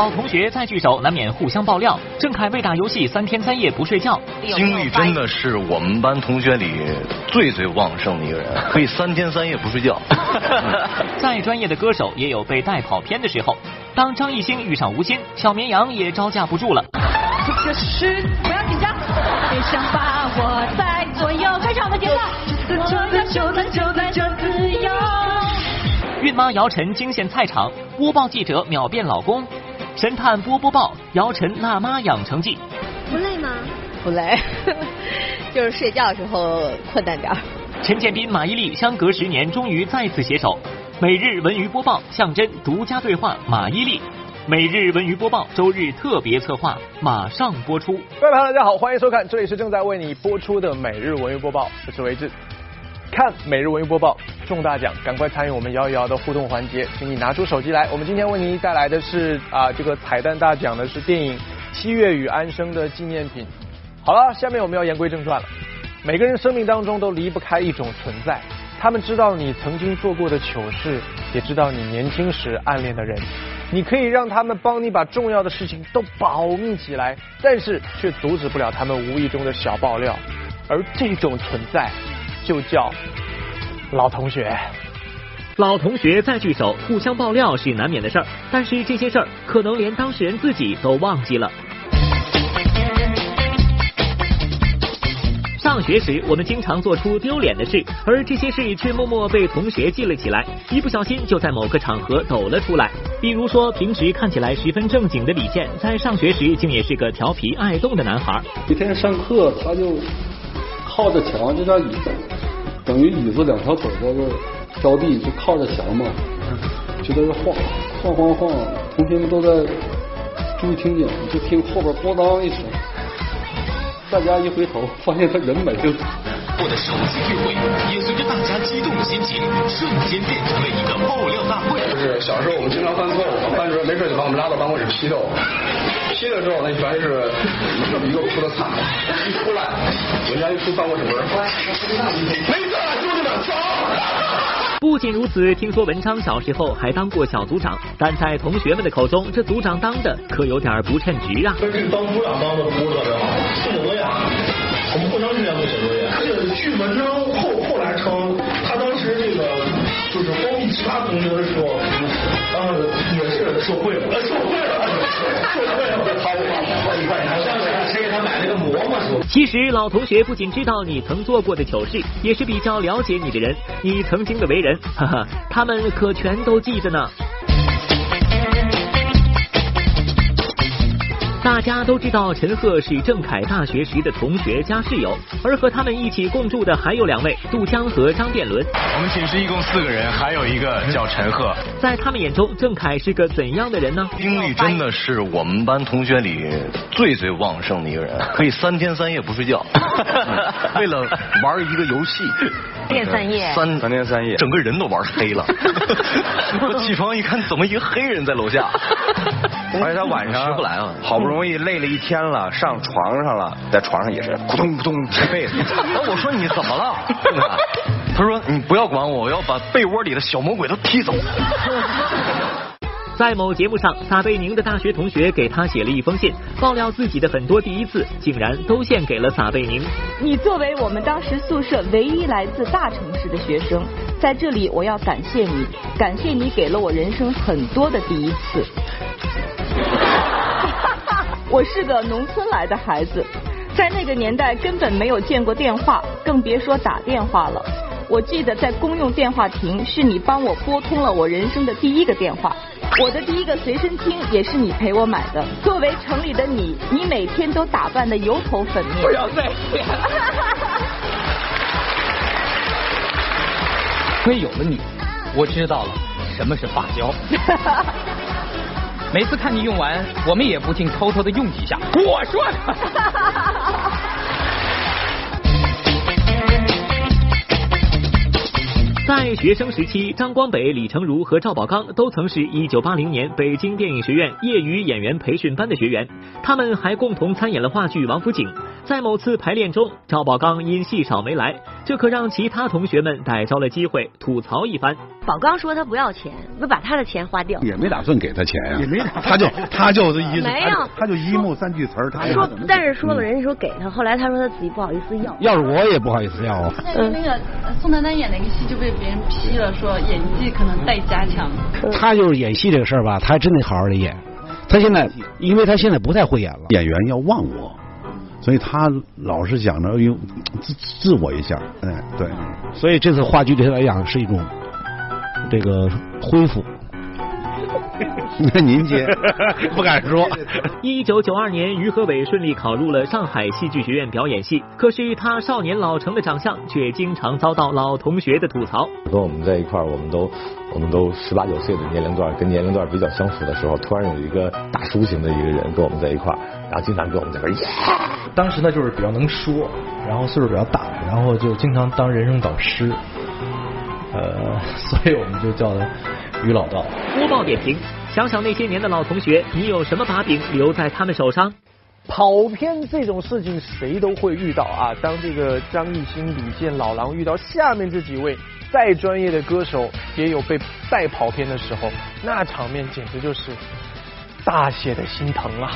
老同学再聚首，难免互相爆料。郑恺为打游戏三天三夜不睡觉，精力真的是我们班同学里最最旺盛的一个人，可以三天三夜不睡觉。再专业的歌手也有被带跑偏的时候。当张艺兴遇上吴昕，小绵羊也招架不住了。这是不要紧张，别想把我带左右。开场的节奏，就在就在就在这自由。孕妈姚晨惊现菜场，播报记者秒变老公。神探波波报，姚晨辣妈养成记。不累吗？不累，就是睡觉的时候困难点陈建斌、马伊琍相隔十年，终于再次携手。每日文娱播报，象征独家对话马伊琍。每日文娱播报，周日特别策划马上播出。各位朋友，大家好，欢迎收看，这里是正在为你播出的每日文娱播报，我是维志。看每日文娱播报，中大奖，赶快参与我们摇一摇的互动环节，请你拿出手机来。我们今天为您带来的是啊，这个彩蛋大奖的是电影《七月与安生》的纪念品。好了，下面我们要言归正传了。每个人生命当中都离不开一种存在，他们知道你曾经做过的糗事，也知道你年轻时暗恋的人。你可以让他们帮你把重要的事情都保密起来，但是却阻止不了他们无意中的小爆料。而这种存在。就叫老同学，老同学再聚首，互相爆料是难免的事儿，但是这些事儿可能连当事人自己都忘记了。上学时，我们经常做出丢脸的事，而这些事却默默被同学记了起来，一不小心就在某个场合抖了出来。比如说，平时看起来十分正经的李健，在上学时竟也是个调皮爱动的男孩。一天上课，他就。靠着墙，就像椅子，等于椅子两条腿在这着地，就靠着墙嘛，就在这晃，晃晃晃，同学们都在注意听讲，就听后边咣当一声，大家一回头，发现他人没了。我的首次聚会也随着大家激动的心情，瞬间变成了一个爆料大会。就是小时候我们经常犯错误，班主任没事就把我们拉到办公室批斗。批的时候，那全是一个比一个哭的惨。一出来，人家一出办公室门，没事，兄弟们走。不仅如此，听说文昌小时候还当过小组长，但在同学们的口中，这组长当的可有点不称职啊。这当组长当的不是特别好，写作业，我们不长时间不写作业。这个据文章后后来称，他当时这个就是包庇其他同学的时候，当时也是受贿了，受贿了，受贿了。其实老同学不仅知道你曾做过的糗事，也是比较了解你的人，你曾经的为人，哈哈，他们可全都记着呢。大家都知道陈赫是郑恺大学时的同学加室友，而和他们一起共住的还有两位杜江和张殿伦。我们寝室一共四个人，还有一个叫陈赫。在他们眼中，郑恺是个怎样的人呢？精力真的是我们班同学里最最旺盛的一个人，可以三天三夜不睡觉，为了玩一个游戏。天三夜，三三天三夜，整个人都玩黑了。我 起床一看，怎么一个黑人在楼下？而且他晚上不来啊，好不容易累了一天了，上床上了，在床上也是扑通扑通踢被子。那 我说你怎么了？他说你不要管我，我要把被窝里的小魔鬼都踢走。在某节目上，撒贝宁的大学同学给他写了一封信，爆料自己的很多第一次，竟然都献给了撒贝宁。你作为我们当时宿舍唯一来自大城市的学生，在这里我要感谢你，感谢你给了我人生很多的第一次。我是个农村来的孩子，在那个年代根本没有见过电话，更别说打电话了。我记得在公用电话亭，是你帮我拨通了我人生的第一个电话。我的第一个随身听也是你陪我买的。作为城里的你，你每天都打扮的油头粉面。不要再骗了。因为有了你，我知道了什么是发胶。每次看你用完，我们也不禁偷偷的用几下。我说。在学生时期，张光北、李成儒和赵宝刚都曾是一九八零年北京电影学院业余演员培训班的学员。他们还共同参演了话剧《王府井》。在某次排练中，赵宝刚因戏少没来，这可让其他同学们逮着了机会吐槽一番。宝刚说他不要钱，不把他的钱花掉。也没打算给他钱呀，也没打他就他就是 一没有，他就一目三句词儿，他说，但是说了，人家说给他，后来他说他自己不好意思要。要是我也不好意思要啊。那那个宋丹丹演那个戏就被别人批了，说演技可能待加强。他就是演戏这个事儿吧，他还真得好好的演。他现在，因为他现在不太会演了。演员要忘我，所以他老是想着用自自我一下，哎，对。所以这次话剧对他来讲是一种这个恢复。那您接 不敢说。一九九二年，于和伟顺利考入了上海戏剧学院表演系，可是他少年老成的长相却经常遭到老同学的吐槽。跟我们在一块儿，我们都我们都十八九岁的年龄段，跟年龄段比较相符的时候，突然有一个大叔型的一个人跟我们在一块儿，然后经常跟我们在这儿。当时呢，就是比较能说，然后岁数比较大，然后就经常当人生导师，呃，所以我们就叫他于老道。播报点评。想想那些年的老同学，你有什么把柄留在他们手上？跑偏这种事情谁都会遇到啊！当这个张艺兴、李健、老狼遇到下面这几位再专业的歌手，也有被带跑偏的时候，那场面简直就是大写的心疼啊！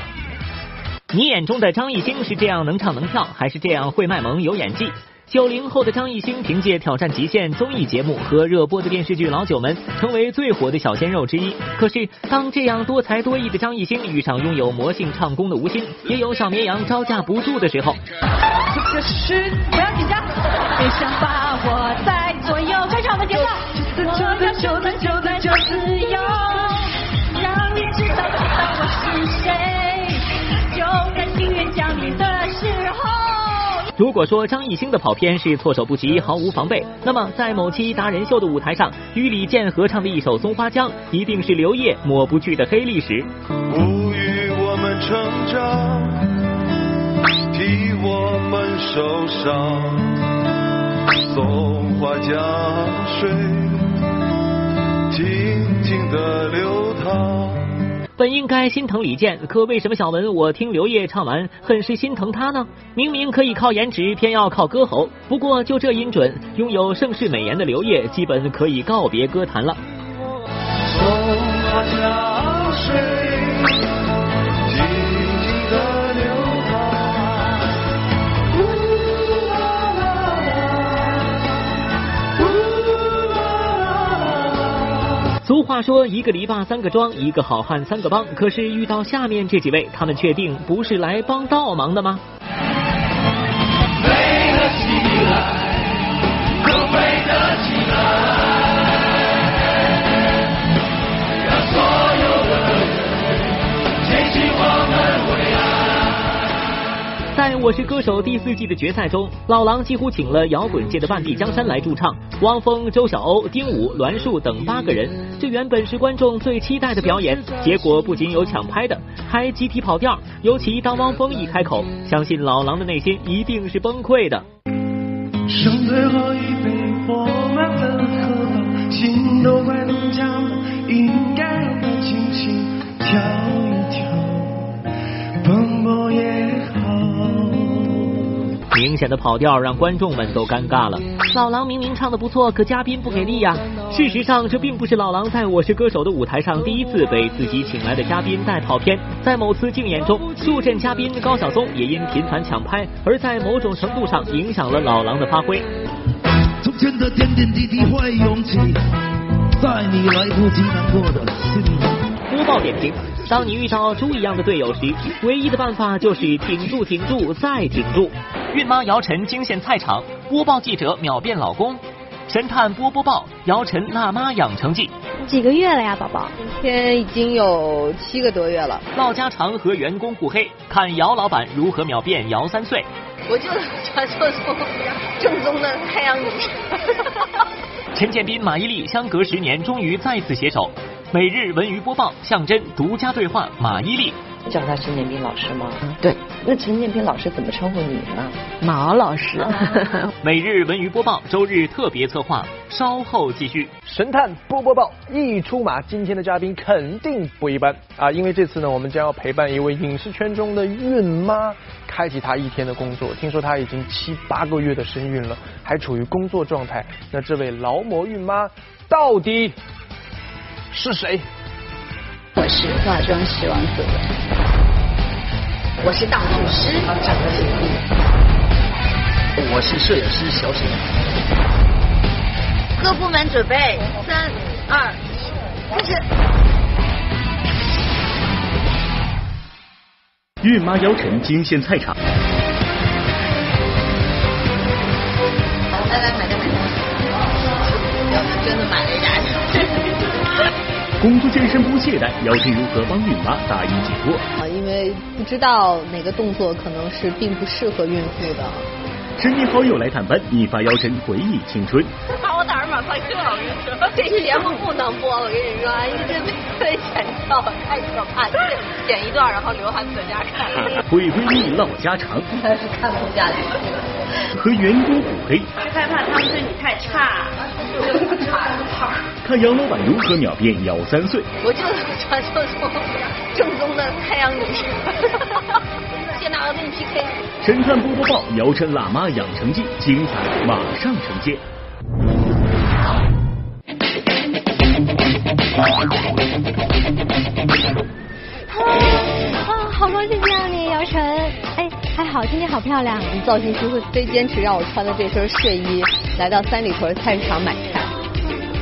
你眼中的张艺兴是这样能唱能跳，还是这样会卖萌有演技？九零后的张艺兴凭借《挑战极限》综艺节目和热播的电视剧《老九门》，成为最火的小鲜肉之一。可是，当这样多才多艺的张艺兴遇上拥有魔性唱功的吴昕，也有小绵羊招架不住的时候。这是不要紧张，别想把我带左右，开场的节奏。如果说张艺兴的跑偏是措手不及、毫无防备，那么在某期达人秀的舞台上，与李健合唱的一首《松花江》，一定是刘烨抹不去的黑历史。无与我们成长，替我们受伤，松花江水静静的流淌。本应该心疼李健，可为什么小文我听刘烨唱完，很是心疼他呢？明明可以靠颜值，偏要靠歌喉。不过就这音准，拥有盛世美颜的刘烨，基本可以告别歌坛了。话说，一个篱笆三个桩，一个好汉三个帮。可是遇到下面这几位，他们确定不是来帮倒忙的吗？在我是歌手第四季的决赛中，老狼几乎请了摇滚界的半壁江山来驻唱，汪峰、周晓鸥、丁武、栾树等八个人。这原本是观众最期待的表演，结果不仅有抢拍的，还集体跑调。尤其当汪峰一开口，相信老狼的内心一定是崩溃的。剩最后一杯破满的荷包，心都快冻僵了，应该让它轻轻跳，明显的跑调让观众们都尴尬了。老狼明明唱的不错，可嘉宾不给力呀。事实上，这并不是老狼在我是歌手的舞台上第一次被自己请来的嘉宾带跑偏。在某次竞演中，助阵嘉宾高晓松也因频繁抢拍，而在某种程度上影响了老狼的发挥。从前的点点滴滴会涌起，在你来不及难过的心里。播报点评：当你遇到猪一样的队友时，唯一的办法就是挺住、挺住再挺住。孕妈姚晨惊现菜场，播报记者秒变老公。神探波波报：姚晨辣妈养成记。几个月了呀，宝宝？今天已经有七个多月了。唠家常和员工互黑，看姚老板如何秒变姚三岁。我就传说中正宗的太阳女。陈建斌、马伊琍相隔十年，终于再次携手。每日文娱播报，象征独家对话马伊琍。叫他陈建斌老师吗？对。那陈建斌老师怎么称呼你呢？马老师。每日文娱播报，周日特别策划，稍后继续。神探波波报一出马，今天的嘉宾肯定不一般啊！因为这次呢，我们将要陪伴一位影视圈中的孕妈，开启她一天的工作。听说她已经七八个月的身孕了，还处于工作状态。那这位劳模孕妈。到底是谁？我是化妆师王子文，我是道具师张学我是摄影师小沈。各部门准备，三二一，开始。孕妈姚晨惊现菜场，来来买单买单，要是真的买了一家。工作健身不懈怠，姚晨如何帮孕妈答疑解惑？啊，因为不知道哪个动作可能是并不适合孕妇的。知名好友来探班，一发姚晨回忆青春。把我胆儿马上热了，我跟你说，这期节目不能播，我跟你说，因为这被剪掉，太可怕，剪一段然后留韩子家看。回闺蜜唠家常，实 在是看不下去。和员工互黑，害怕他们对你太差，就是差看杨老板如何秒变姚三岁。我就传说中正宗的太阳女士。现在我跟你 PK。神探波波报，姚晨辣妈养成记，精彩马上呈现。啊，好高兴见到你，姚晨。哎，还好，今天好漂亮。造型师会非坚持让我穿的这身睡衣来到三里屯菜市场买菜，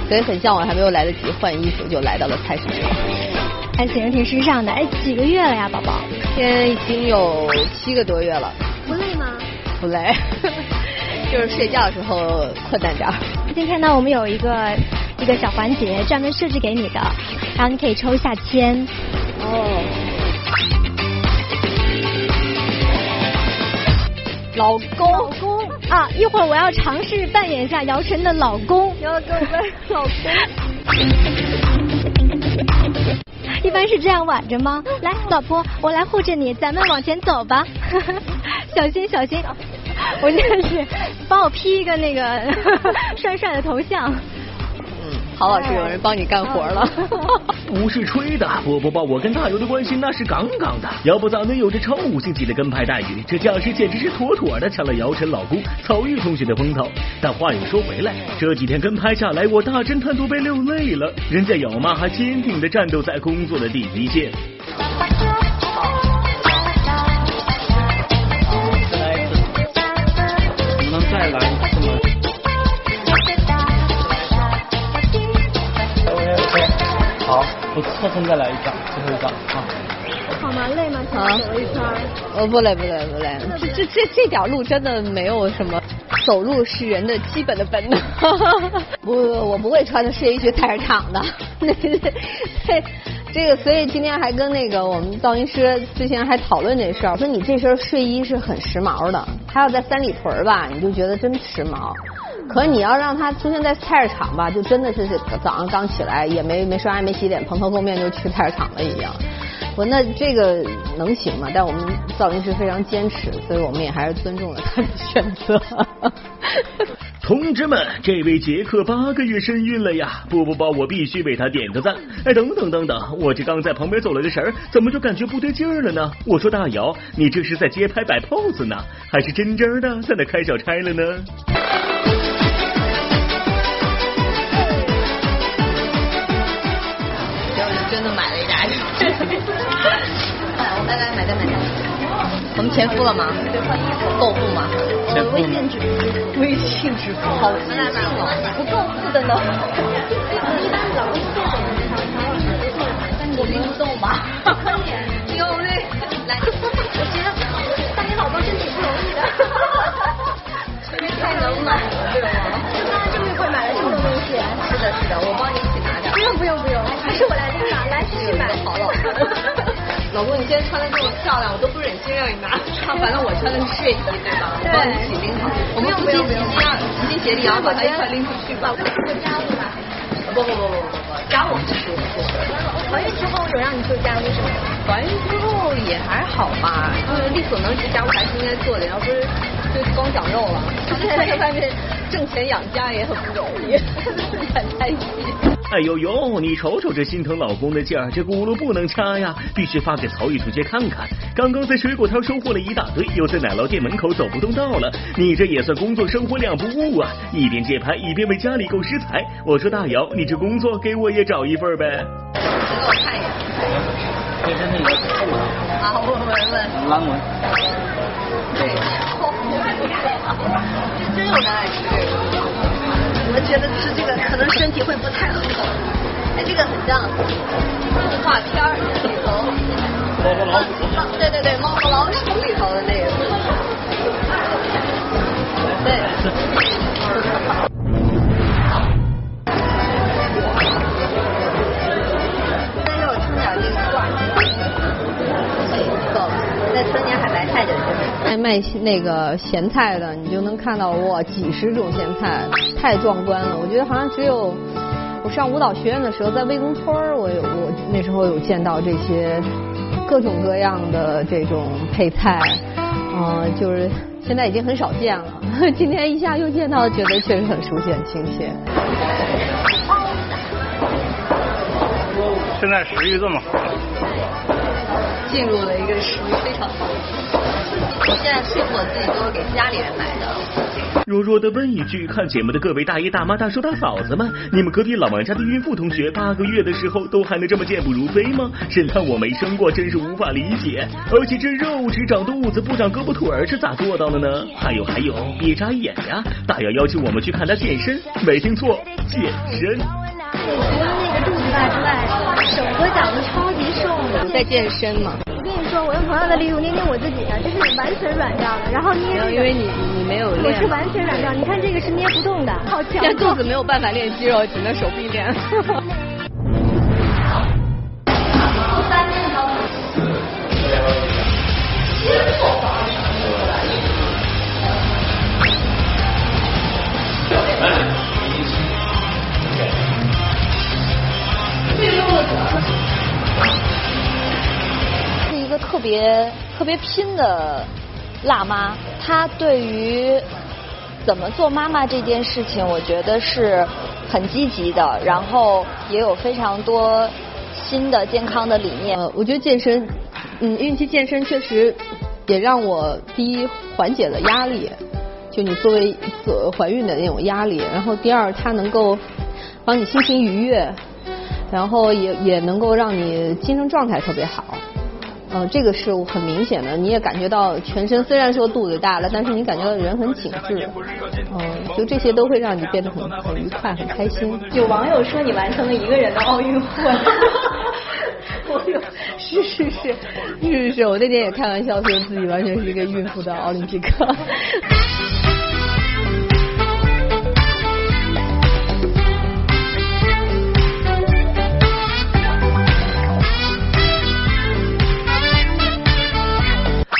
所以很向往还没有来得及换衣服就来到了菜市场。哎，显得挺时尚的。哎，几个月了呀，宝宝？今天已经有七个多月了。不累吗？不累，就是睡觉的时候困难点儿。今天呢，我们有一个一个小环节专门设置给你的，然后你可以抽一下签。哦。老公，老公啊！一会儿我要尝试扮演一下姚晨的老公。姚哥哥，老公。一般是这样挽着吗？来，老婆，我来护着你，咱们往前走吧。小心，小心！我真的是帮我 P 一个那个 帅帅的头像。郝老师，有人帮你干活了。不是吹的，波波报我跟大刘的关系那是杠杠的，要不咋能有着超五星级的跟拍待遇？这架势简直是妥妥的抢了姚晨老公曹郁同学的风头。但话又说回来，这几天跟拍下来，我大侦探都被溜累了，人家姚妈还坚定的战斗在工作的第一线。好，我侧身再来一张，最后一张啊。好吗？累吗？走了一圈。呃，不累不累不累，这这这这点路真的没有什么。走路是人的基本的本能。不，我不会穿着睡衣去菜市场的。对对对，这个所以今天还跟那个我们造型师之前还讨论这事儿，我说你这身睡衣是很时髦的，他要在三里屯吧，你就觉得真时髦。可你要让他出现在菜市场吧，就真的是早上刚起来也没没刷牙没洗脸，蓬头垢面就去菜市场了一样。我那这个能行吗？但我们造型师非常坚持，所以我们也还是尊重了他的选择。同志们，这位杰克八个月身孕了呀！不不不，我必须为他点个赞。哎，等等等等，我这刚在旁边走了个神儿，怎么就感觉不对劲儿了呢？我说大姚，你这是在街拍摆 pose 呢，还是真真的在那开小差了呢？来，我来来买单买单。我们钱付了吗？够付吗？微信支付。微信支付，好信哦，不够付的呢。一般老公现手的那条，我拎不动吧？有嘞，来，我觉得当你老公真挺不容易的。太能买了，对吗？老公，你今天穿的这么漂亮，我都不忍心让你拿。反正我穿的是睡衣，对吧？我帮你一起拎好。我们夫妻一定要齐心协力，然后把它一块拎出去吧。我做家务吧。不不不不不不，加我们是不怀孕之后有让你做家务什么的？怀孕之后也还好吧，就是力所能及家务还是应该做的，要不是就光长肉了。现在在外面挣钱养家也很不容易，很开心。哎呦呦，你瞅瞅这心疼老公的劲儿，这轱辘不能掐呀，必须发给曹宇同学看看。刚刚在水果摊收获了一大堆，又在奶酪店门口走不动道了，你这也算工作生活两不误啊！一边接盘一边为家里购食材。我说大姚，你这工作给我也找一份呗。给我看一眼。这是那个。啊，我闻闻。蓝纹。对，这真有人爱吃这个。我觉得吃这个可能身体会不太好。哎，这个很像动画片儿里头。猫和老鼠。对对对，猫和老鼠里头的那个。对。卖那个咸菜的，你就能看到哇，几十种咸菜，太壮观了。我觉得好像只有我上舞蹈学院的时候，在魏公村我有我那时候有见到这些各种各样的这种配菜，嗯、就是现在已经很少见了。今天一下又见到，觉得确实很熟悉、很亲切。现在食欲这么好。进入了一个食欲非常好。我现在水果自己都是给家里人买的。弱弱的问一句，看节目的各位大爷大妈、大叔大嫂子们，你们隔壁老王家的孕妇同学八个月的时候都还能这么健步如飞吗？神探我没生过，真是无法理解。而且这肉只长肚子不长胳膊腿儿是咋做到的呢？还有还有，别眨眼呀！大姚邀请我们去看他健身，没听错，健身。除了那个肚子大之外，手和脚都超级瘦的。在健身嘛。我跟你说，我用同样的力度捏捏我自己啊，这是完全软掉的，然后捏这个，因为你你没有练。我是完全软掉，你看这个是捏不动的，好强。现在肚子没有办法练肌肉，只能手臂练。是 特别拼的辣妈，她对于怎么做妈妈这件事情，我觉得是很积极的，然后也有非常多新的健康的理念。呃，我觉得健身，嗯，孕期健身确实也让我第一缓解了压力，就你作为所怀孕的那种压力，然后第二它能够帮你心情愉悦，然后也也能够让你精神状态特别好。嗯、这个是很明显的，你也感觉到全身虽然说肚子大了，但是你感觉到人很紧致，嗯、就这些都会让你变得很很愉快、很开心。有网友说你完成了一个人的奥运会。我有，是是是是是，我那天也开玩笑说自己完全是一个孕妇的奥林匹克。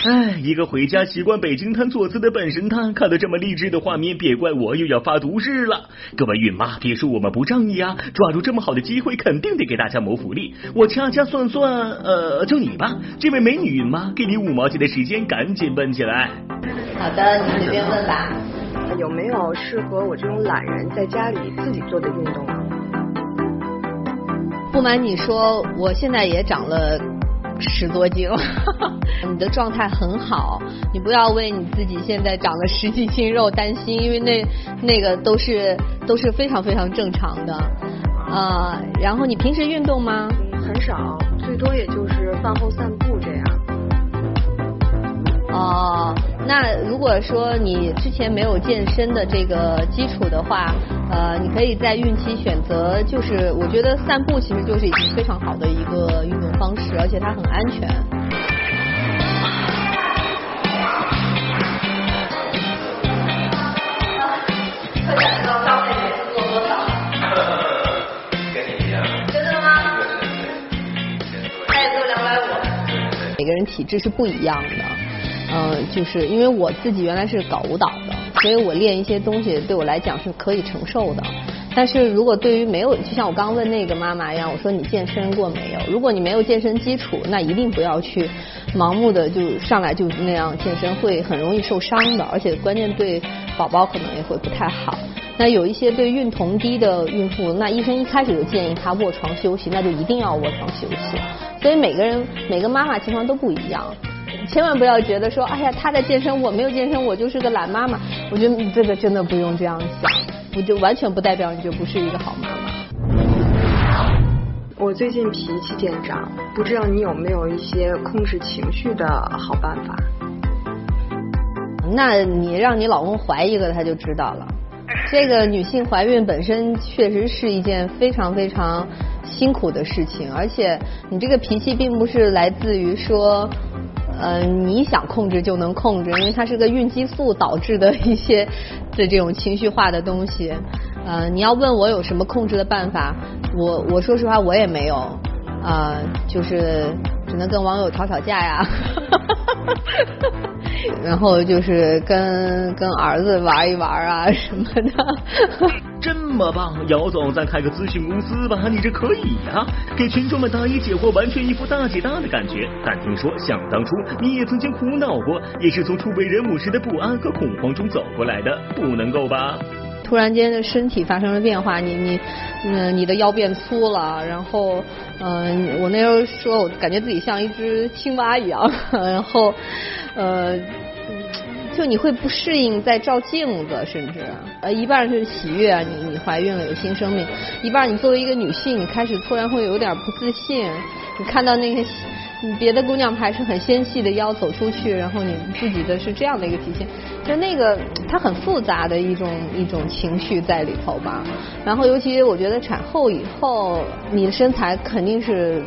哎，一个回家习惯北京摊坐姿的本神探，看到这么励志的画面，别怪我又要发毒誓了。各位孕妈，别说我们不仗义啊，抓住这么好的机会，肯定得给大家谋福利。我掐掐算算，呃，就你吧，这位美女孕妈，给你五毛钱的时间，赶紧奔起来。好的，你随便问吧。有没有适合我这种懒人在家里自己做的运动啊？不瞒你说，我现在也长了十多斤了。你的状态很好，你不要为你自己现在长了十几斤肉担心，因为那那个都是都是非常非常正常的。啊、然后你平时运动吗？很少，最多也就是饭后散步哦，那如果说你之前没有健身的这个基础的话，呃，你可以在孕期选择，就是我觉得散步其实就是已经非常好的一个运动方式，而且它很安全。真的吗？他也做两百五。每个人体质是不一样的，嗯、就是因为我自己原来是搞舞蹈的，所以我练一些东西对我来讲是可以承受的。但是如果对于没有，就像我刚刚问那个妈妈一样，我说你健身过没有？如果你没有健身基础，那一定不要去盲目的就上来就那样健身，会很容易受伤的，而且关键对宝宝可能也会不太好。那有一些对孕酮低的孕妇，那医生一开始就建议她卧床休息，那就一定要卧床休息。所以每个人每个妈妈情况都不一样，千万不要觉得说，哎呀，她在健身，我没有健身，我就是个懒妈妈。我觉得你这个真的不用这样想，不就完全不代表你就不是一个好妈妈。我最近脾气见长，不知道你有没有一些控制情绪的好办法？那你让你老公怀一个，他就知道了。这个女性怀孕本身确实是一件非常非常辛苦的事情，而且你这个脾气并不是来自于说，呃，你想控制就能控制，因为它是个孕激素导致的一些的这种情绪化的东西。呃，你要问我有什么控制的办法，我我说实话我也没有，呃，就是只能跟网友吵吵架呀。然后就是跟跟儿子玩一玩啊什么的。这么棒，姚总，再开个咨询公司吧，你这可以呀，给群众们答疑解惑，完全一副大姐大的感觉。但听说想当初你也曾经苦恼过，也是从初为人母时的不安和恐慌中走过来的，不能够吧？突然间的身体发生了变化，你你嗯你的腰变粗了，然后嗯我那时候说我感觉自己像一只青蛙一样，然后呃就你会不适应在照镜子，甚至呃一半是喜悦，你你怀孕了有新生命，一半你作为一个女性，你开始突然会有点不自信，你看到那些别的姑娘还是很纤细的腰走出去，然后你自己的是这样的一个体现，就那个它很复杂的一种一种情绪在里头吧。然后尤其我觉得产后以后，你的身材肯定是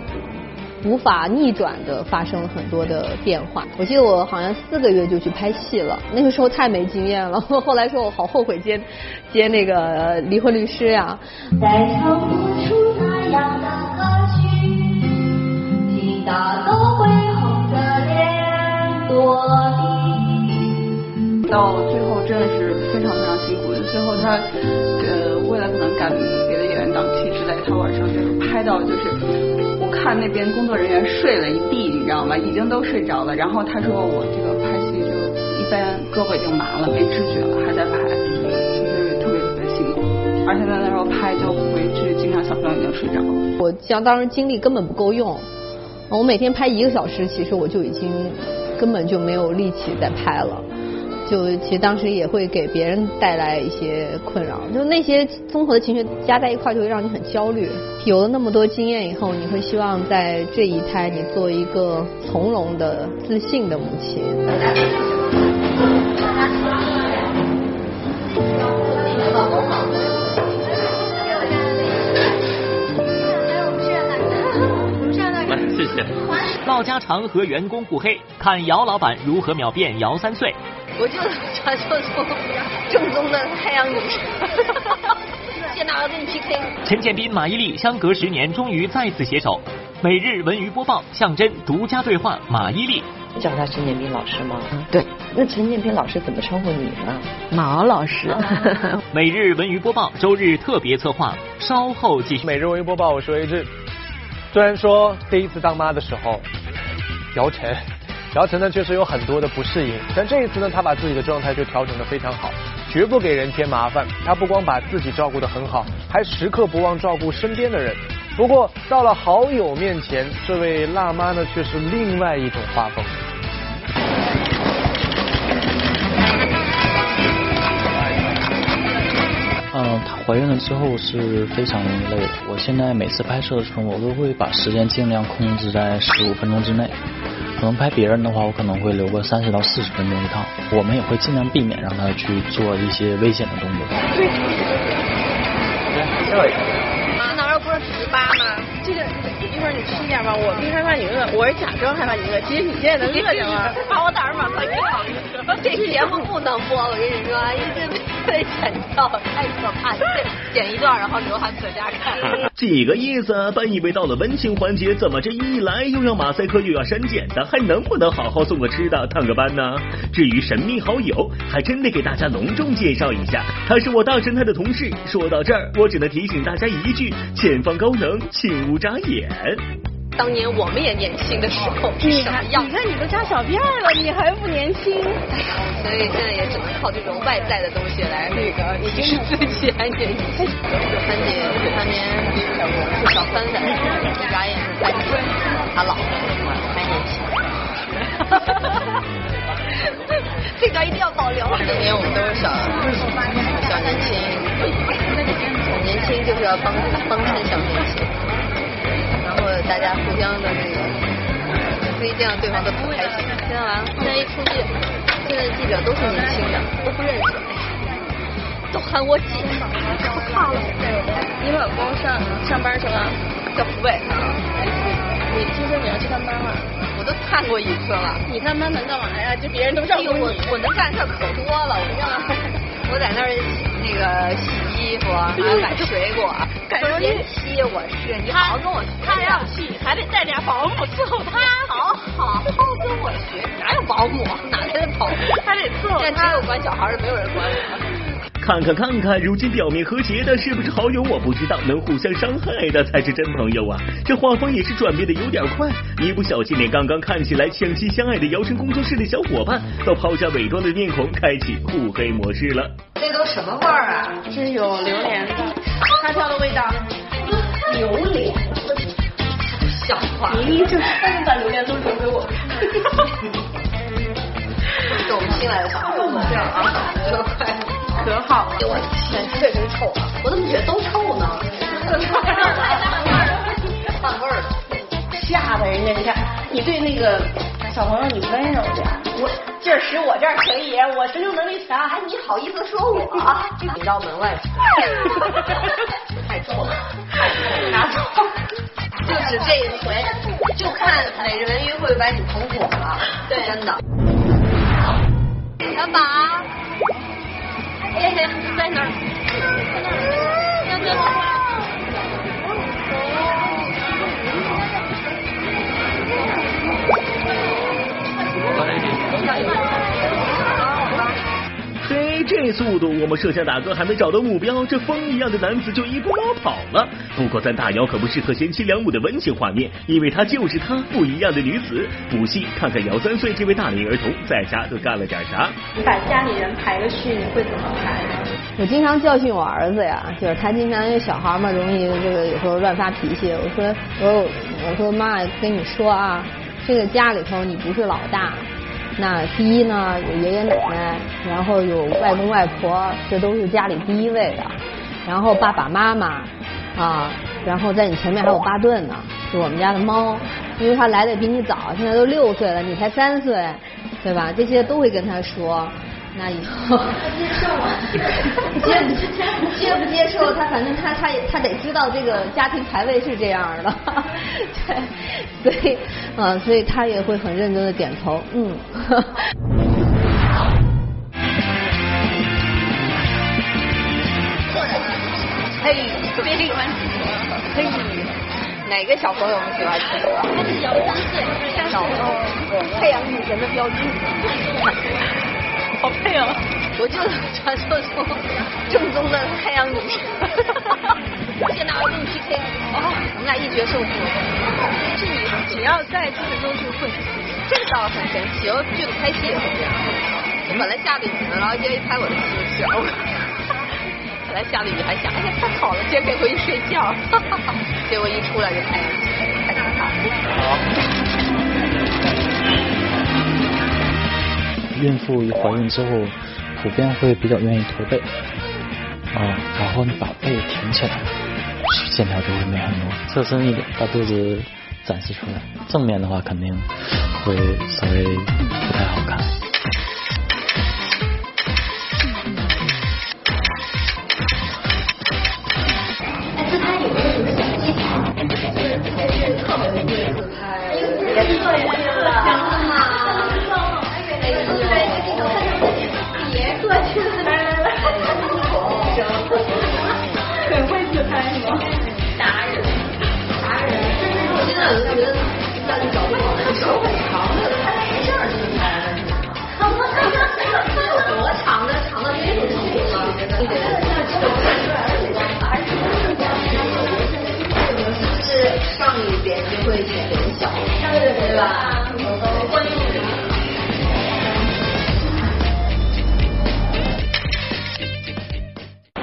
无法逆转的发生了很多的变化。我记得我好像四个月就去拍戏了，那个时候太没经验了。后来说我好后悔接接那个离婚律师呀。再唱不出那样的，大都会红着脸躲避。到最后真的是非常非常辛苦的，最后他呃为了可能赶别的演员档期之类，他晚上就是拍到就是我看那边工作人员睡了一地，你知道吗？已经都睡着了。然后他说我这个拍戏就一般胳膊已经麻了，没知觉了，还在拍，就是特别特别辛苦。而且在那时候拍就回去经常小朋友已经睡着了。我像当时精力根本不够用。我每天拍一个小时，其实我就已经根本就没有力气再拍了。就其实当时也会给别人带来一些困扰，就那些综合的情绪加在一块，就会让你很焦虑。有了那么多经验以后，你会希望在这一胎你做一个从容的、自信的母亲。唠家常和员工互黑，看姚老板如何秒变姚三岁。我就传说中正宗的太阳女神。谢娜我跟你 PK。陈建斌、马伊琍相隔十年，终于再次携手。每日文娱播报，象征独家对话马伊琍。叫他陈建斌老师吗？对。那陈建斌老师怎么称呼你呢？马老师。每日文娱播报，周日特别策划，稍后继续。每日文娱播报，我是魏志。虽然说第一次当妈的时候，姚晨，姚晨呢确实有很多的不适应，但这一次呢，她把自己的状态就调整的非常好，绝不给人添麻烦。她不光把自己照顾的很好，还时刻不忘照顾身边的人。不过到了好友面前，这位辣妈呢却是另外一种画风。怀孕了之后是非常容易累的。我现在每次拍摄的时候，我都会把时间尽量控制在十五分钟之内。可能拍别人的话，我可能会留个三十到四十分钟一趟。我们也会尽量避免让他去做一些危险的动作。吃一点吧，我不害怕你饿，我是假装害怕你饿，其实你现在能饿着吗？把我胆儿马上给好了。这节目不能播，我跟你说，因为被被剪掉，太可怕了。剪一段，然后刘涵搁家看。几个意思？本以为到了温情环节，怎么这一来又要马赛克又要删减的，还能不能好好送个吃的、探个班呢？至于神秘好友，还真得给大家隆重介绍一下，他是我大神探的同事。说到这儿，我只能提醒大家一句：前方高能，请勿眨眼。当年我们也年轻的时候是什么样？你看你都扎小辫了，你还不年轻？哎呀，所以现在也只能靠这种外在的东西来那个提示自己还年轻。九三姐，九三年是小三三，一眨眼是三十，他老了，还年轻。这段一定要保留。当年我们都是小小年轻，年轻就是要帮帮衬小年轻。大家互相的那个，所以这样对方都不开心。现在完了，现在一出去，现在记者都是年轻的，都不认识，都喊我姐，可怕了。你老公上上班去了，在湖北。你听说你要去探班了？我都看过一次了。你探班能干嘛呀？就别人都照顾你。我我能干事可多了，我让我在那儿那个洗衣服，还要买水果。前期我是你好好跟我学，他要去还得带点保姆伺候他，好好好跟我学，哪有保姆？哪来的保姆？还得伺候他。现在只有管小孩的，没有人管我。看看看看，如今表面和谐的是不是好友我不知道，能互相伤害的才是真朋友啊！这画风也是转变的有点快，一不小心连刚刚看起来相亲相爱的姚晨工作室的小伙伴，都抛下伪装的面孔，开启互黑模式了。这都什么味儿啊？这有榴莲的，他挑的味道。榴莲？笑话！明明就是他们把榴莲都留给我。是我们新来的小伙伴，这样啊，这快。可好了，我天，确实臭啊！我怎么觉得都臭呢？换味儿了，吓得人家！你看，你对那个小朋友你温柔点，我劲儿使我这儿可以，我承受能力强。还，你好意思说我？你到门外去，太臭了，拿走。就指这一回，就看美人鱼会把你捧火了。对，真的。小宝。哎，在哪儿？在那这速度，我们摄像大哥还没找到目标，这风一样的男子就一步老跑了。不过咱大姚可不适合贤妻良母的温情画面，因为她就是她不一样的女子。补戏，看看姚三岁这位大龄儿童在家都干了点啥。你把家里人排个序，你会怎么排？我经常教训我儿子呀，就是他经常因为小孩嘛，容易这个有时候乱发脾气。我说我我说妈，跟你说啊，这个家里头你不是老大。那第一呢，有爷爷奶奶，然后有外公外婆，这都是家里第一位的。然后爸爸妈妈啊，然后在你前面还有巴顿呢，是我们家的猫，因为它来的比你早，现在都六岁了，你才三岁，对吧？这些都会跟他说。那以后接受吗，接接不接受他，反正他他也他得知道这个家庭排位是这样的，对，所以啊，所以他也会很认真的点头，嗯。嘿，特别喜欢嘿，哪个小朋友不喜欢？他是姚三岁，小时候太阳女神的标志。好配啊！我就传说中正宗的太阳女神。现在我跟你 PK，我们俩一决胜负。是你只要在剧中就会，这个倒很神奇。哦，剧组拍戏也是这样。我本来下着雨呢，然后接一拍我就出去了。本来下着雨还想，哎呀太好了，今天可以回去睡觉。结果一出来就太阳太可怕了。孕妇一怀孕之后，普遍会比较愿意驼背，啊，然后你把背挺起来，线条就会美很多。侧身一点，把肚子展示出来。正面的话肯定会稍微不太好看。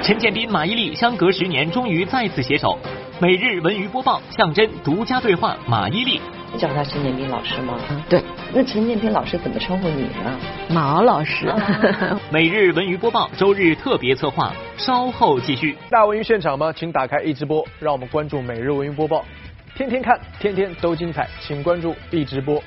陈建斌、马伊琍相隔十年终于再次携手。每日文娱播报，象征独家对话马伊琍。你叫他陈建斌老师吗？对。那陈建斌老师怎么称呼你呢？马老师。每日文娱播报，周日特别策划，稍后继续。大文娱现场吗？请打开一直播，让我们关注每日文娱播报，天天看，天天都精彩，请关注 B 直播。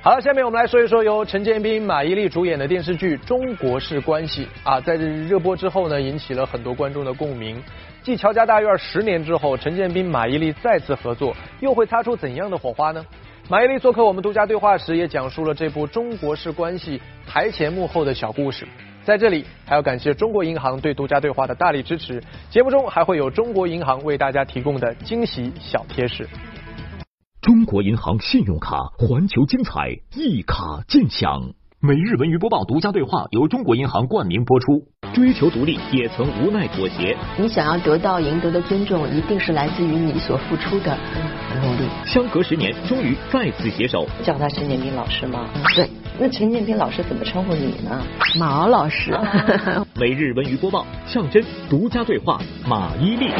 好了，下面我们来说一说由陈建斌、马伊琍主演的电视剧《中国式关系》啊，在热播之后呢，引起了很多观众的共鸣。继《乔家大院》十年之后，陈建斌、马伊琍再次合作，又会擦出怎样的火花呢？马伊琍做客我们独家对话时，也讲述了这部《中国式关系》台前幕后的小故事。在这里，还要感谢中国银行对独家对话的大力支持。节目中还会有中国银行为大家提供的惊喜小贴士。中国银行信用卡，环球精彩，一卡尽享。每日文娱播报独家对话由中国银行冠名播出。追求独立，也曾无奈妥协。你想要得到、赢得的尊重，一定是来自于你所付出的努力。相隔十年，终于再次携手。叫他陈建斌老师吗？对。那陈建斌老师怎么称呼你呢？马老师。每日文娱播报，象征独家对话马伊琍。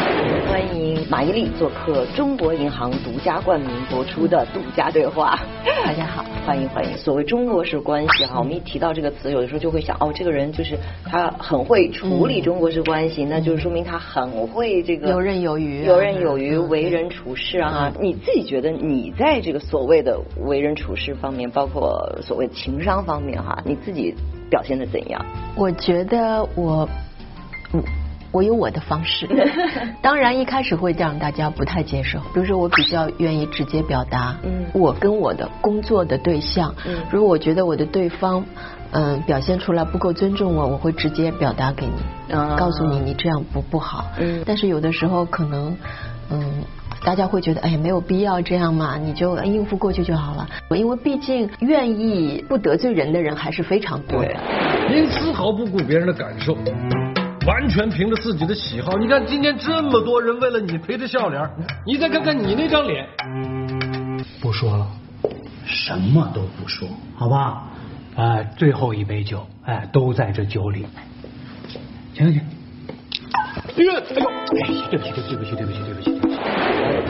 欢迎马伊琍做客中国银行独家冠名播出的独家对话。大家好，欢迎欢迎。所谓中国式关系哈，我们一提到这个词，有的时候就会想，哦，这个人就是他很会处理中国式关系，那就是说明他很会这个游刃有余，游刃有余，为人处事啊。你自己觉得你在这个所谓的为人处事方面，包括所谓情。情商方面哈，你自己表现的怎样？我觉得我，嗯，我有我的方式。当然一开始会让大家不太接受，比如说我比较愿意直接表达，嗯，我跟我的工作的对象，嗯，如果我觉得我的对方，嗯，表现出来不够尊重我，我会直接表达给你，嗯告诉你你这样不不好。嗯，但是有的时候可能，嗯。大家会觉得，哎呀，没有必要这样嘛，你就应付过去就好了。因为毕竟愿意不得罪人的人还是非常多的。您丝毫不顾别人的感受，完全凭着自己的喜好。你看今天这么多人为了你陪着笑脸，你再看看你那张脸。不说了，什么都不说，好吧？啊，最后一杯酒，哎，都在这酒里。请，请。哎呦，哎呦，哎，对不起，对不起，对不起，对不起，对不起。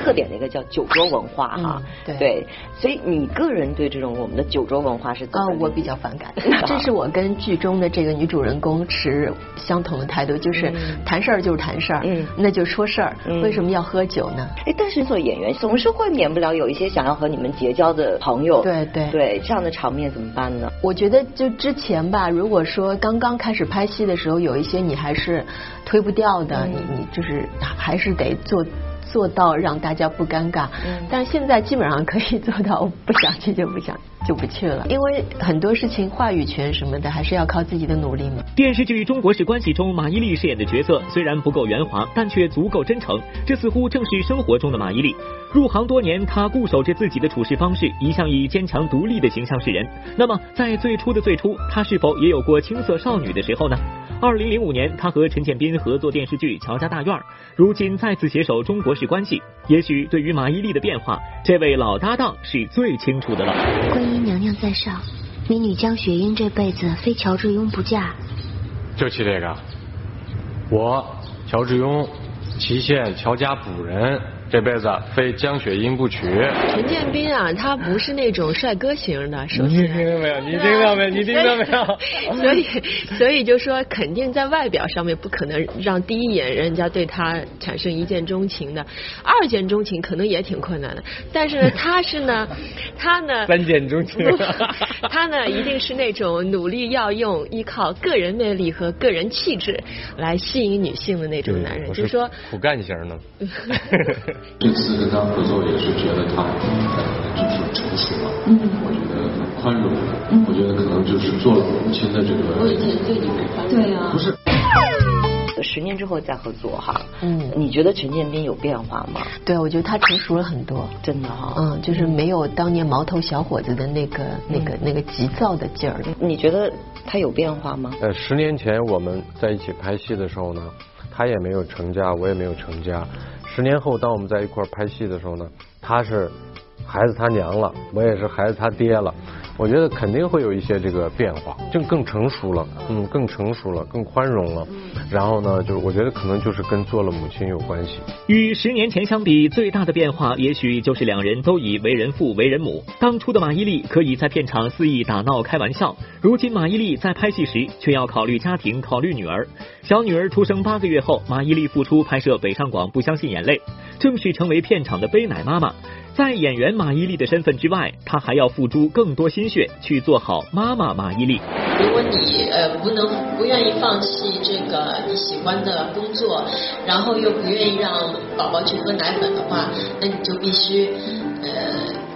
特点的一个叫酒桌文化哈，对，所以你个人对这种我们的酒桌文化是？啊，我比较反感。这是我跟剧中的这个女主人公持相同的态度，就是谈事儿就是谈事儿，嗯，那就说事儿，为什么要喝酒呢？哎，但是做演员总是会免不了有一些想要和你们结交的朋友，对对对，这样的场面怎么办呢？我觉得就之前吧，如果说刚刚开始拍戏的时候，有一些你还是推不掉的，你你就是还是得做。做到让大家不尴尬，但是现在基本上可以做到，不想去就不想。就不去了，因为很多事情话语权什么的还是要靠自己的努力嘛。电视剧《中国式关系》中，马伊琍饰演的角色虽然不够圆滑，但却足够真诚。这似乎正是生活中的马伊琍。入行多年，她固守着自己的处事方式，一向以坚强独立的形象示人。那么，在最初的最初，她是否也有过青涩少女的时候呢？二零零五年，他和陈建斌合作电视剧《乔家大院》，如今再次携手《中国式关系》。也许对于马伊琍的变化，这位老搭档是最清楚的了。观音娘娘在上，民女江雪英这辈子非乔致庸不嫁。就起这个，我乔致庸，祁县乔家补人。这辈子非江雪英不娶。陈建斌啊，他不是那种帅哥型的，首先。你听到没有？你听到没？你听到没有？所以，所以就说，肯定在外表上面不可能让第一眼人家对他产生一见钟情的，二见钟情可能也挺困难的。但是呢，他是呢，他呢，三见钟情。他呢，一定是那种努力要用依靠个人魅力和个人气质来吸引女性的那种男人。就是说苦干型的。这次跟他合作也是觉得他就是成熟，了，嗯，我觉得很宽容，嗯，我觉得可能就是做了母亲的这个。我以前对你不宽容。对啊。不是。十年之后再合作哈，嗯，你觉得陈建斌有变化吗？对，我觉得他成熟了很多，真的哈，嗯，就是没有当年毛头小伙子的那个、那个、那个急躁的劲儿。你觉得他有变化吗？呃，十年前我们在一起拍戏的时候呢，他也没有成家，我也没有成家。十年后，当我们在一块儿拍戏的时候呢，他是孩子他娘了，我也是孩子他爹了。我觉得肯定会有一些这个变化，就更成熟了，嗯，更成熟了，更宽容了。然后呢，就是我觉得可能就是跟做了母亲有关系。与十年前相比，最大的变化也许就是两人都以为人父为人母。当初的马伊琍可以在片场肆意打闹开玩笑，如今马伊琍在拍戏时却要考虑家庭，考虑女儿。小女儿出生八个月后，马伊琍复出拍摄《北上广不相信眼泪》，正式成为片场的背奶妈妈。在演员马伊琍的身份之外，她还要付出更多心血去做好妈妈马伊琍。如果你呃不能不愿意放弃这个你喜欢的工作，然后又不愿意让宝宝去喝奶粉的话，那你就必须呃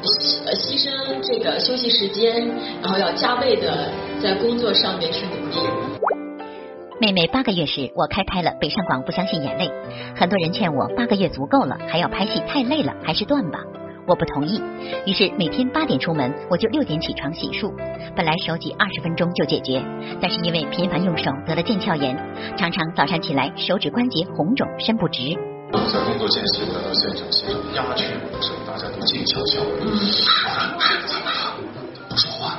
牺牺牲这个休息时间，然后要加倍的在工作上面去努力。妹妹八个月时，我开拍了《北上广不相信眼泪》，很多人劝我八个月足够了，还要拍戏太累了，还是断吧。我不同意，于是每天八点出门，我就六点起床洗漱。本来手挤二十分钟就解决，但是因为频繁用手得了腱鞘炎，常常早上起来手指关节红肿，伸不直。在工作间隙，我要到现场是一种鸦雀无声，大家都静悄悄。不说话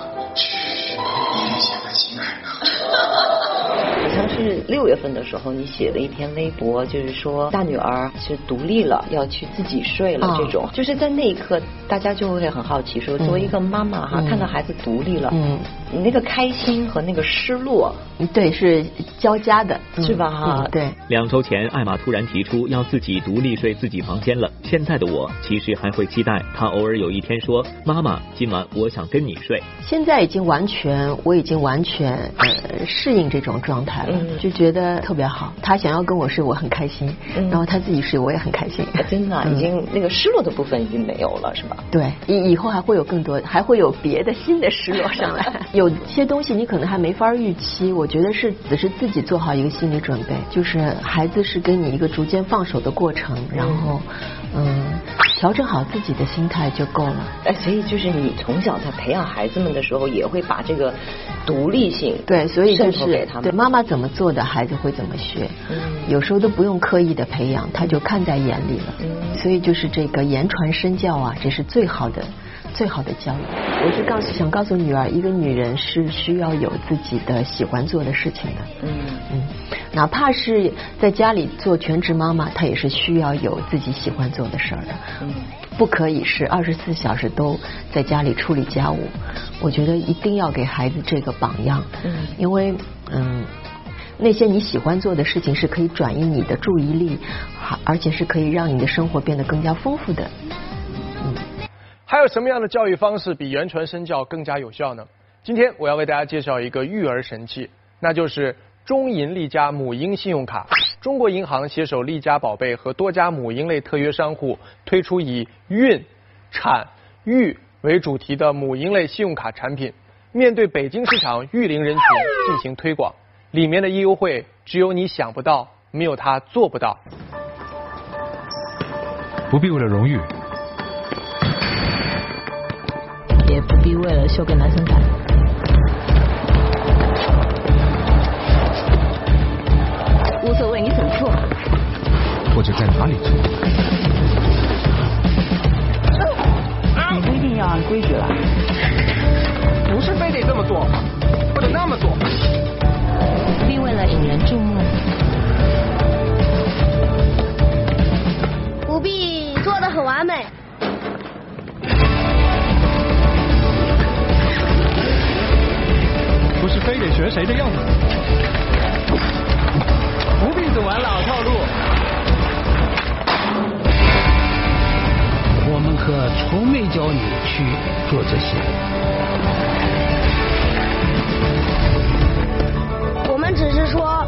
是六月份的时候，你写了一篇微博，就是说大女儿是独立了，要去自己睡了。这种就是在那一刻，大家就会很好奇，说作为一个妈妈哈，看到孩子独立了，嗯，你那个开心和那个失落，对，是交加的，是吧？哈，对。两周前，艾玛突然提出要自己独立睡自己房间了。现在的我其实还会期待她偶尔有一天说：“妈妈，今晚我想跟你睡。”现在已经完全，我已经完全呃适应这种状态。嗯，就觉得特别好。他想要跟我睡，我很开心。嗯，然后他自己睡，我也很开心。真的，已经那个失落的部分已经没有了，是吧？对，以以后还会有更多，还会有别的新的失落上来。有些东西你可能还没法预期。我觉得是只是自己做好一个心理准备，就是孩子是跟你一个逐渐放手的过程，然后嗯，调整好自己的心态就够了。哎，所以就是你从小在培养孩子们的时候，也会把这个独立性对，所以就是。对妈妈怎么做的，孩子会怎么学。嗯，有时候都不用刻意的培养，他就看在眼里了。嗯，所以就是这个言传身教啊，这是最好的。最好的教育，我是告诉想告诉女儿，一个女人是需要有自己的喜欢做的事情的。嗯嗯，哪怕是在家里做全职妈妈，她也是需要有自己喜欢做的事儿的。嗯，不可以是二十四小时都在家里处理家务。我觉得一定要给孩子这个榜样。嗯，因为嗯，那些你喜欢做的事情是可以转移你的注意力，而且是可以让你的生活变得更加丰富的。还有什么样的教育方式比言传身教更加有效呢？今天我要为大家介绍一个育儿神器，那就是中银利家母婴信用卡。中国银行携手利家宝贝和多家母婴类特约商户，推出以孕、产、育为主题的母婴类信用卡产品，面对北京市场育龄人群进行推广。里面的优惠只有你想不到，没有他做不到。不必为了荣誉。也不必为了秀个男生感，无所谓你怎么做，或者在哪里做。你不一定要按规矩来，不是非得这么做，或者那么做，不必为了引人注目，不必是非得学谁的样子，不必走完老套路。我们可从没教你去做这些。我们只是说，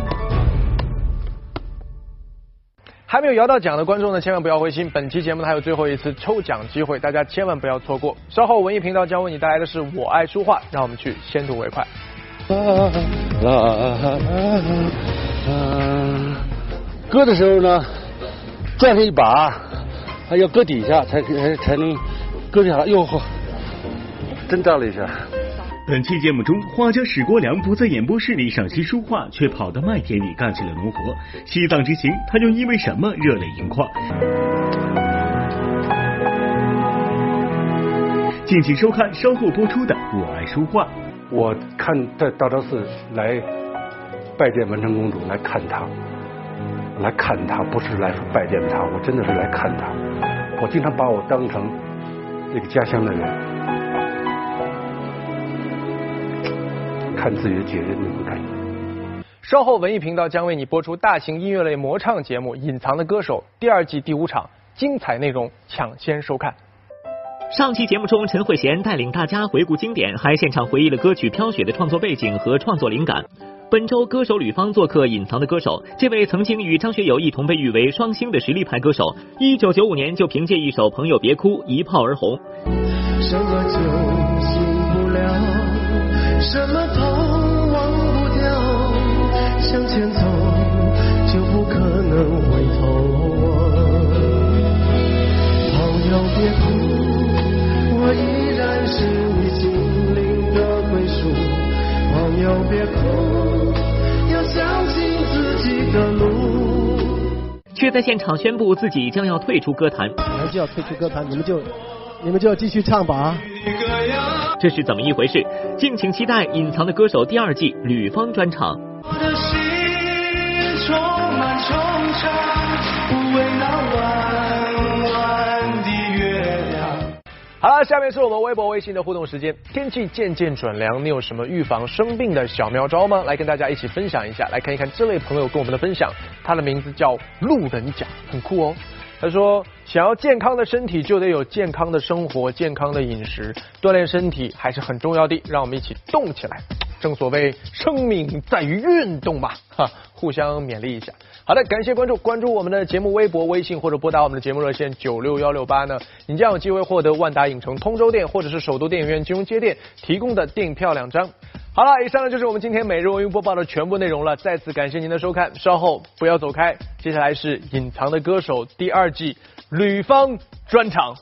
还没有摇到奖的观众呢，千万不要灰心，本期节目呢还有最后一次抽奖机会，大家千万不要错过。稍后文艺频道将为你带来的是我爱书画，让我们去先睹为快。啊啊啊啊啊割的时候呢，转上一把，还要搁底下才才才能割下来。哟呵，真照了一下。本期节目中，画家史国良不在演播室里赏析书画，却跑到麦田里干起了农活。西藏之行，他又因为什么热泪盈眶？敬请收看稍后播出的《我爱书画》。我看在大昭寺来拜见文成公主，来看她，来看她，不是来拜见她，我真的是来看她。我经常把我当成这个家乡的人，看自己的节日那种感觉。稍后文艺频道将为你播出大型音乐类魔唱节目《隐藏的歌手》第二季第五场，精彩内容抢先收看。上期节目中，陈慧娴带领大家回顾经典，还现场回忆了歌曲《飘雪》的创作背景和创作灵感。本周歌手吕方做客《隐藏的歌手》，这位曾经与张学友一同被誉为双星的实力派歌手，一九九五年就凭借一首《朋友别哭》一炮而红。什么酒醒不了，什么在现场宣布自己将要退出歌坛。本来就要退出歌坛，你们就你们就要继续唱吧。这是怎么一回事？敬请期待《隐藏的歌手》第二季吕方专场。好了，下面是我们微博、微信的互动时间。天气渐渐转凉，你有什么预防生病的小妙招吗？来跟大家一起分享一下。来看一看这位朋友跟我们的分享，他的名字叫路人甲，很酷哦。他说：“想要健康的身体，就得有健康的生活、健康的饮食，锻炼身体还是很重要的。让我们一起动起来。正所谓，生命在于运动嘛，哈，互相勉励一下。好的，感谢关注，关注我们的节目微博、微信或者拨打我们的节目热线九六幺六八呢，你将有机会获得万达影城通州店或者是首都电影院金融街店提供的电影票两张。好了，以上呢就是我们今天每日文娱播报的全部内容了。再次感谢您的收看，稍后不要走开，接下来是《隐藏的歌手》第二季吕方专场。